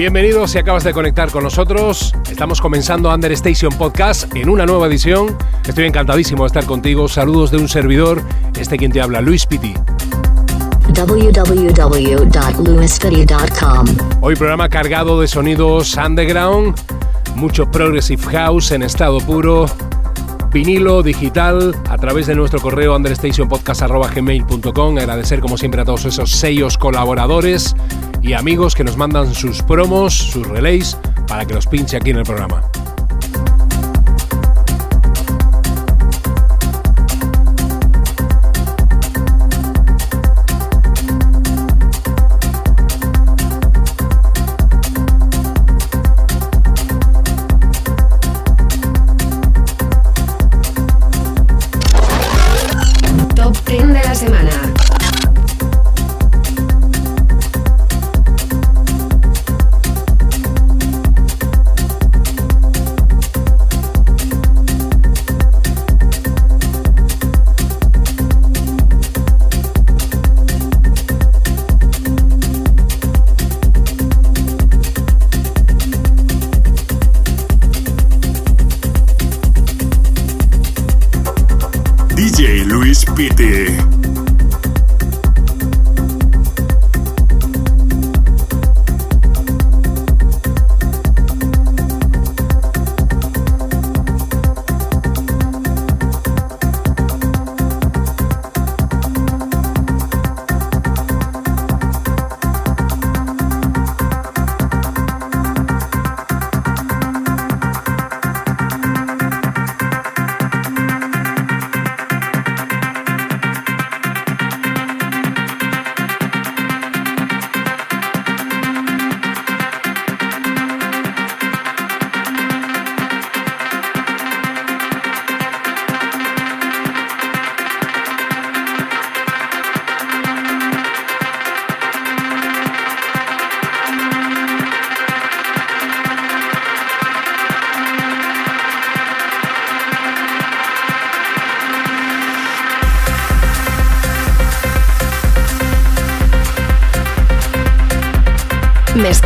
Bienvenidos si acabas de conectar con nosotros. Estamos comenzando Under Station Podcast en una nueva edición. Estoy encantadísimo de estar contigo. Saludos de un servidor, este quien te habla, Luis Piti. www.lewisfitty.com. Hoy programa cargado de sonidos underground, mucho progressive house en estado puro, vinilo digital a través de nuestro correo understationpodcast.gmail.com. Agradecer como siempre a todos esos sellos colaboradores y amigos que nos mandan sus promos, sus relays para que los pinche aquí en el programa.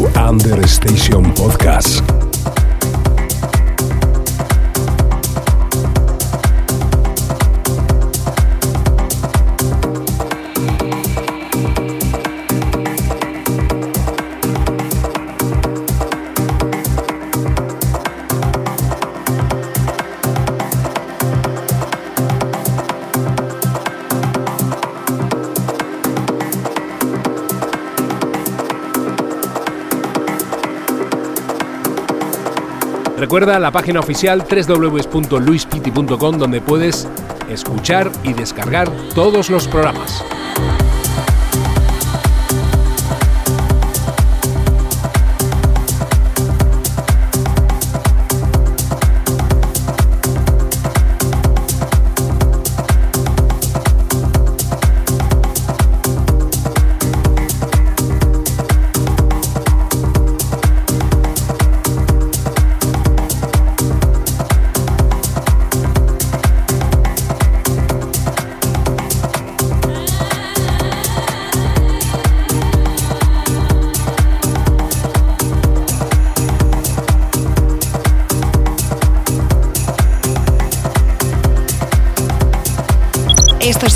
Understation Under Station Podcast. Recuerda la página oficial www.luispiti.com donde puedes escuchar y descargar todos los programas.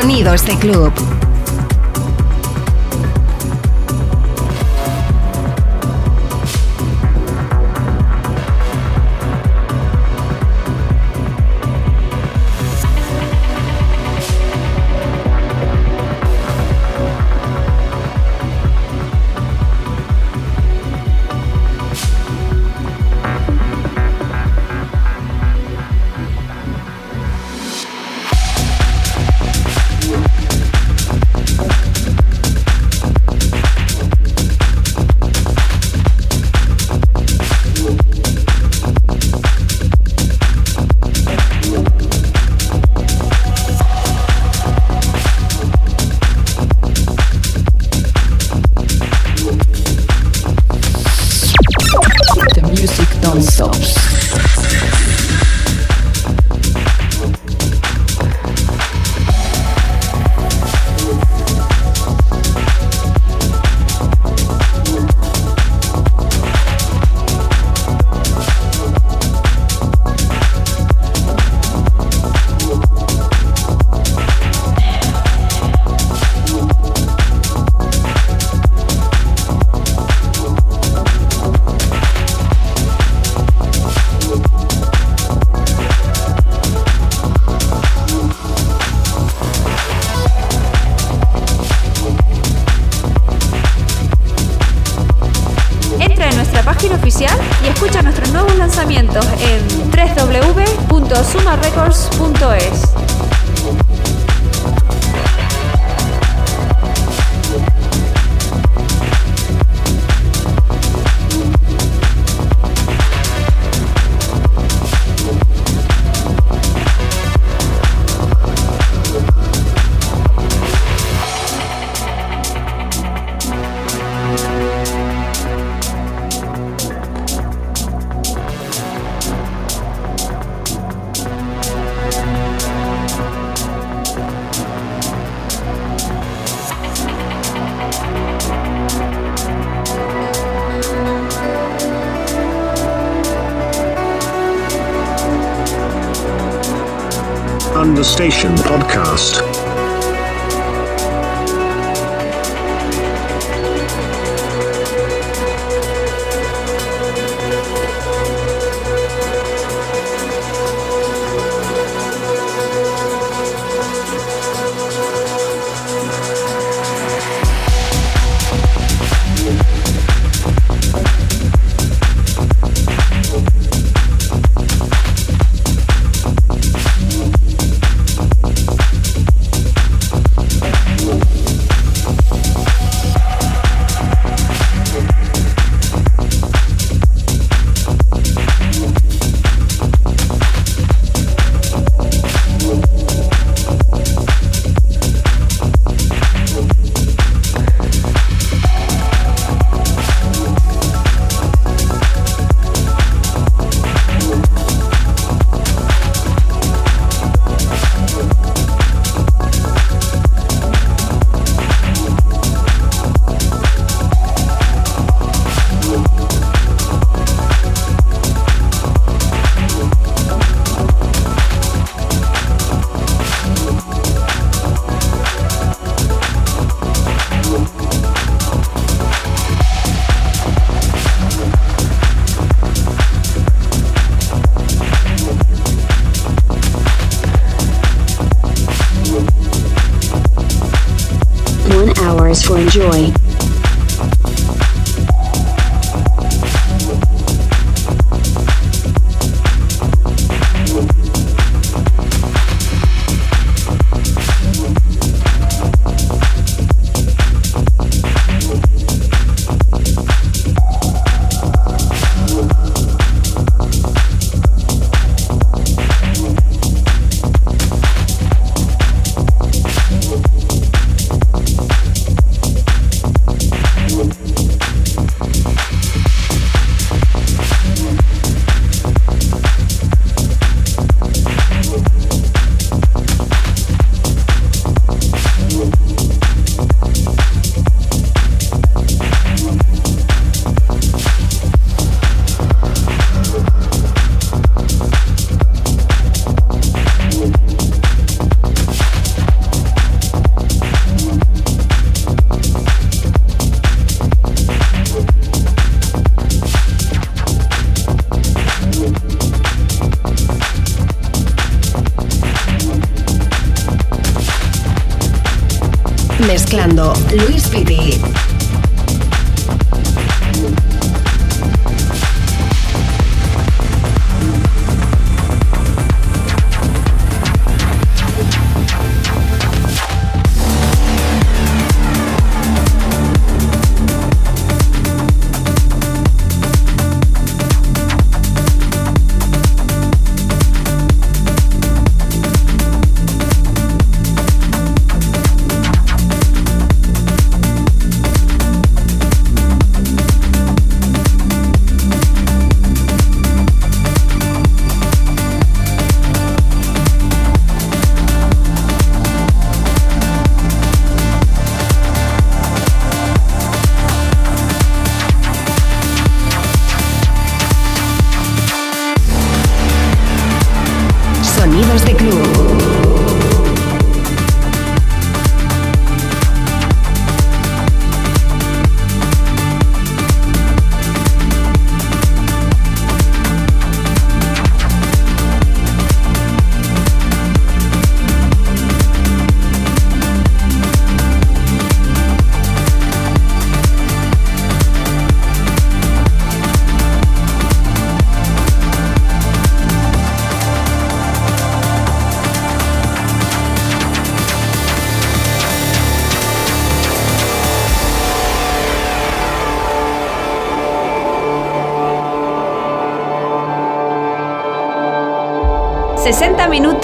Sonidos de Club.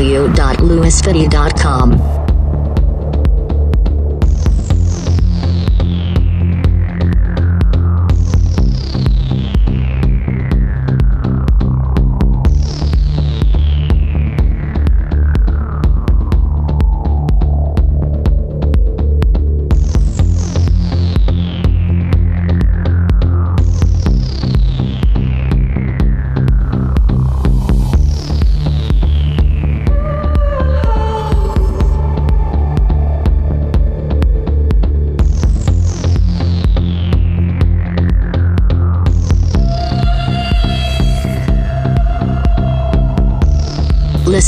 www.lewisfitty.com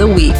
the week.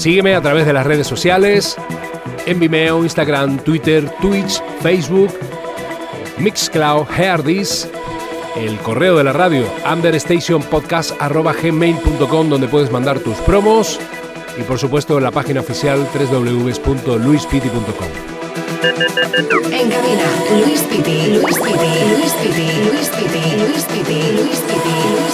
Sígueme a través de las redes sociales, en Vimeo, Instagram, Twitter, Twitch, Facebook, Mixcloud, Herdis, el correo de la radio, understationpodcast.gmail.com, donde puedes mandar tus promos y por supuesto la página oficial www.luispiti.com. En cabina, Luis Piti, Luis Piti, Luis Piti, Luis Piti, Luis Piti, Luis Piti.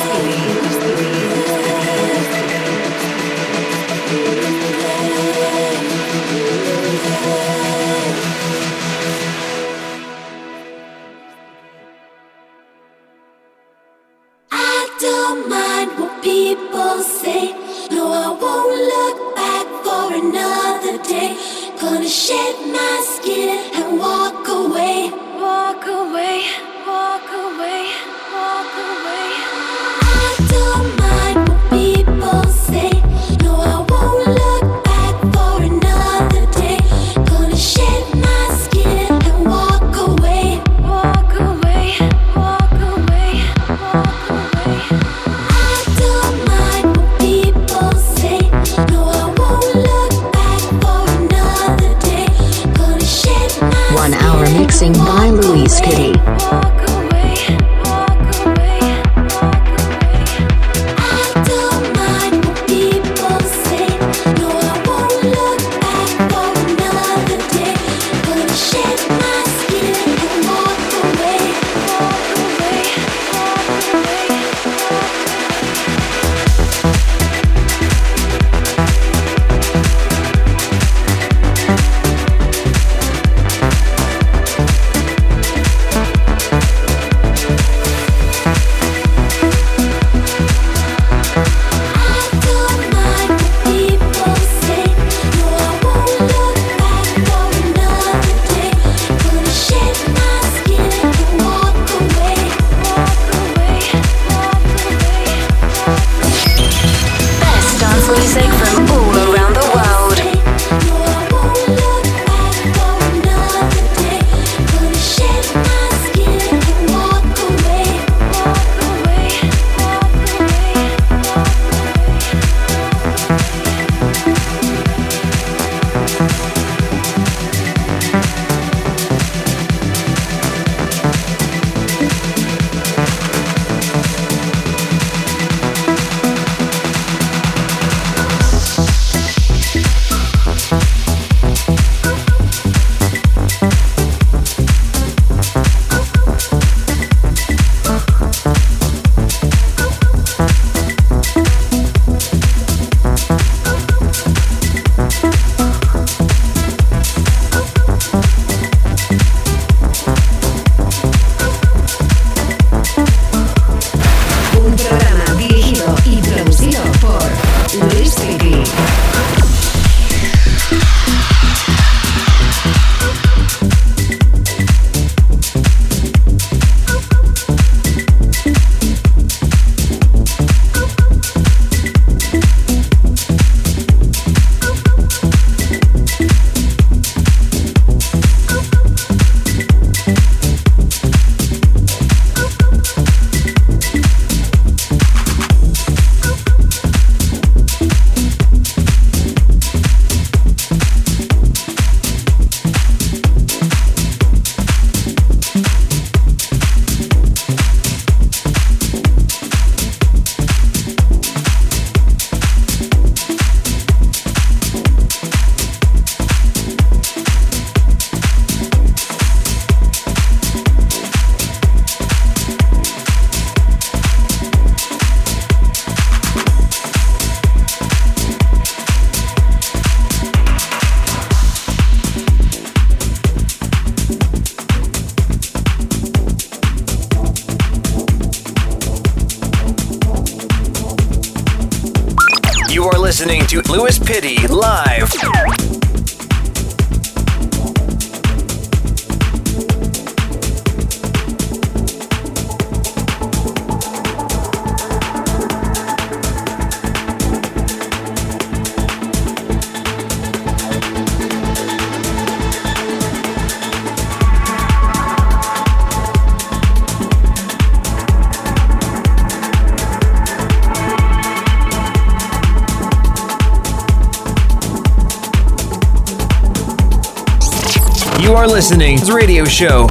Listening to the radio show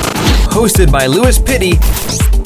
hosted by Louis Pitty.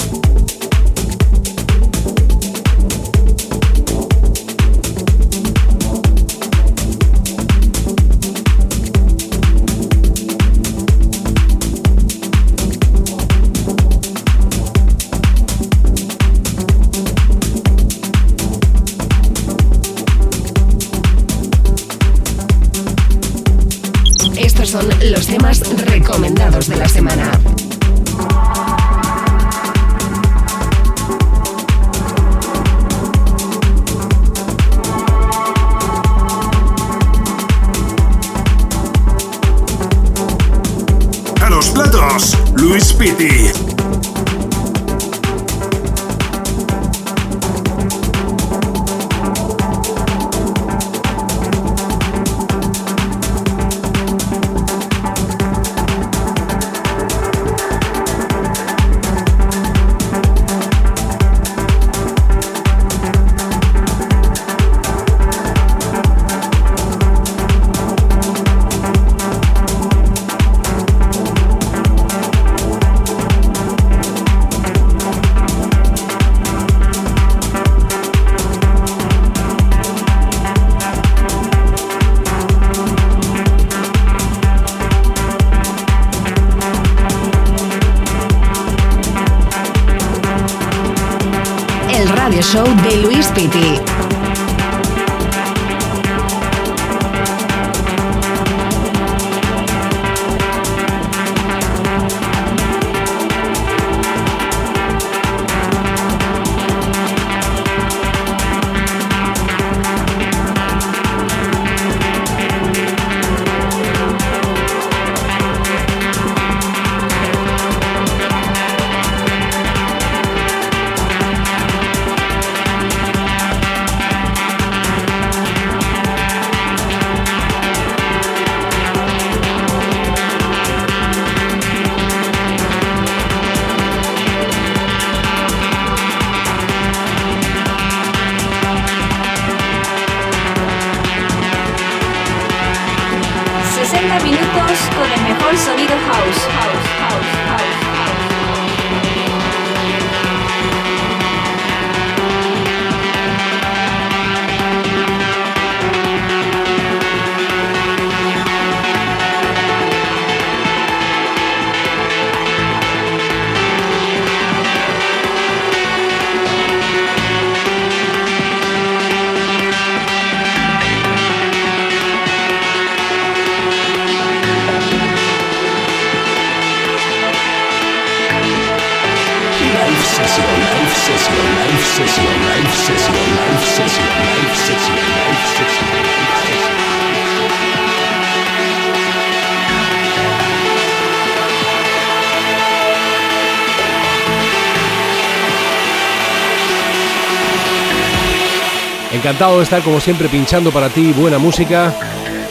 Encantado de estar como siempre pinchando para ti buena música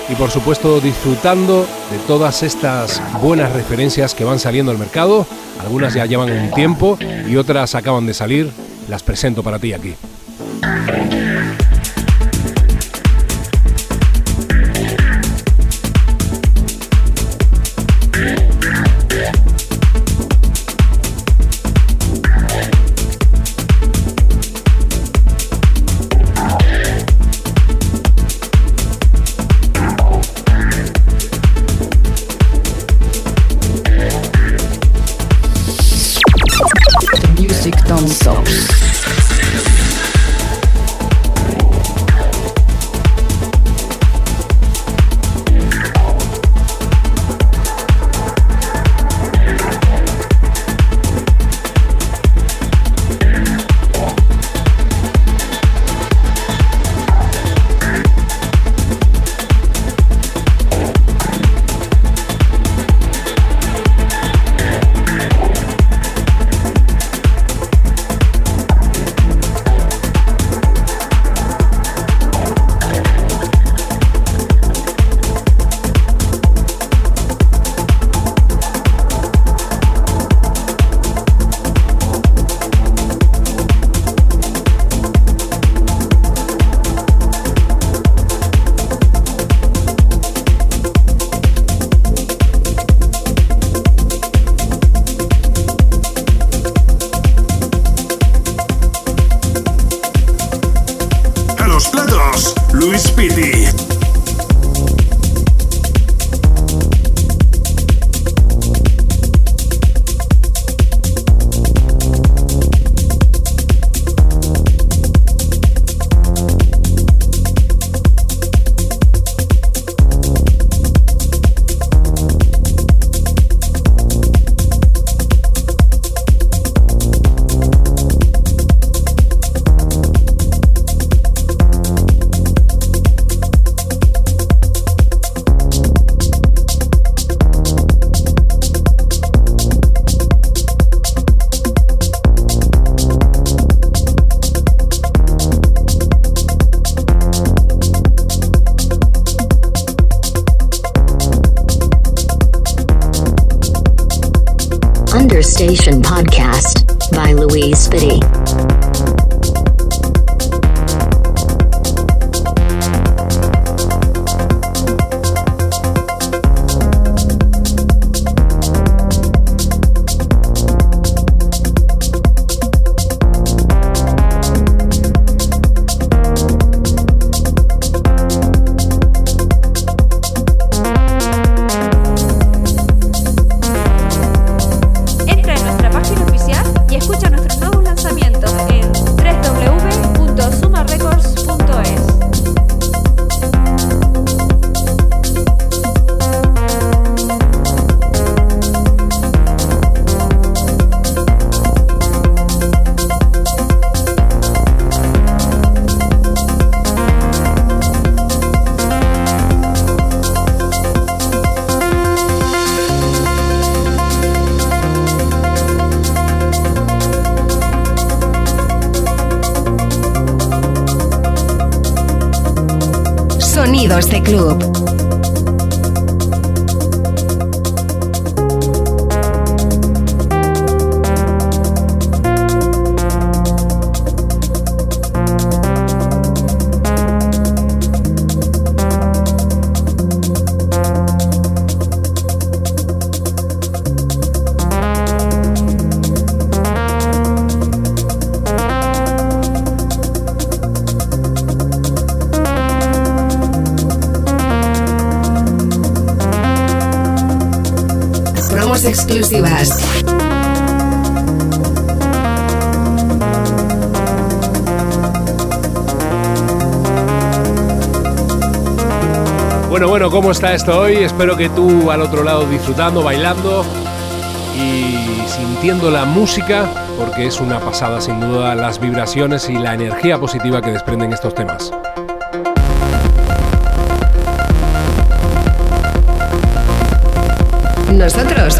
y por supuesto disfrutando de todas estas buenas referencias que van saliendo al mercado. Algunas ya llevan un tiempo y otras acaban de salir. Las presento para ti aquí. Exclusivas. Bueno, bueno, ¿cómo está esto hoy? Espero que tú al otro lado disfrutando, bailando y sintiendo la música, porque es una pasada sin duda las vibraciones y la energía positiva que desprenden estos temas. Nosotros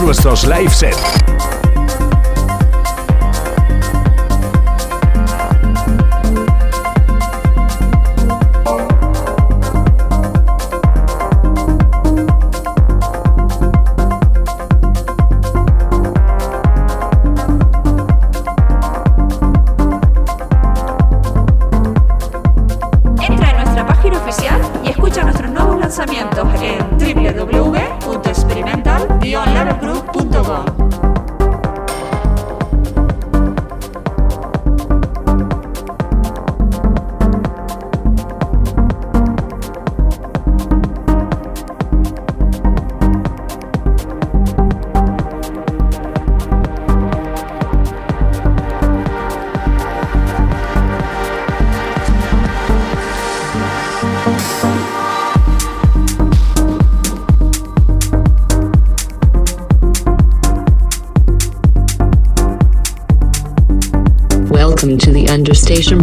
Nuestros live sets.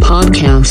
Podcast.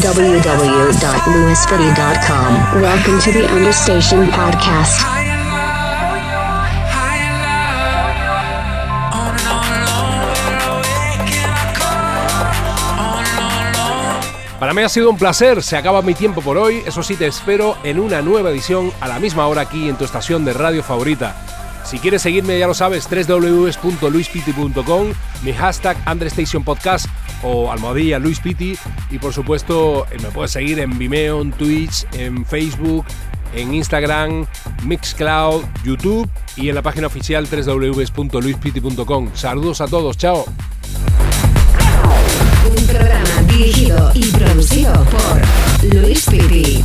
www.lewisfitty.com. Welcome to the Understation Podcast. Para mí ha sido un placer, se acaba mi tiempo por hoy, eso sí te espero en una nueva edición a la misma hora aquí en tu estación de radio favorita. Si quieres seguirme ya lo sabes, www.luispiti.com, mi hashtag Podcast o almohadilla Luis Pitti y por supuesto eh, me puedes seguir en Vimeo, en Twitch, en Facebook, en Instagram, Mixcloud, YouTube y en la página oficial www.luispiti.com. Saludos a todos, chao. Un programa dirigido y producido por Luis Pitti.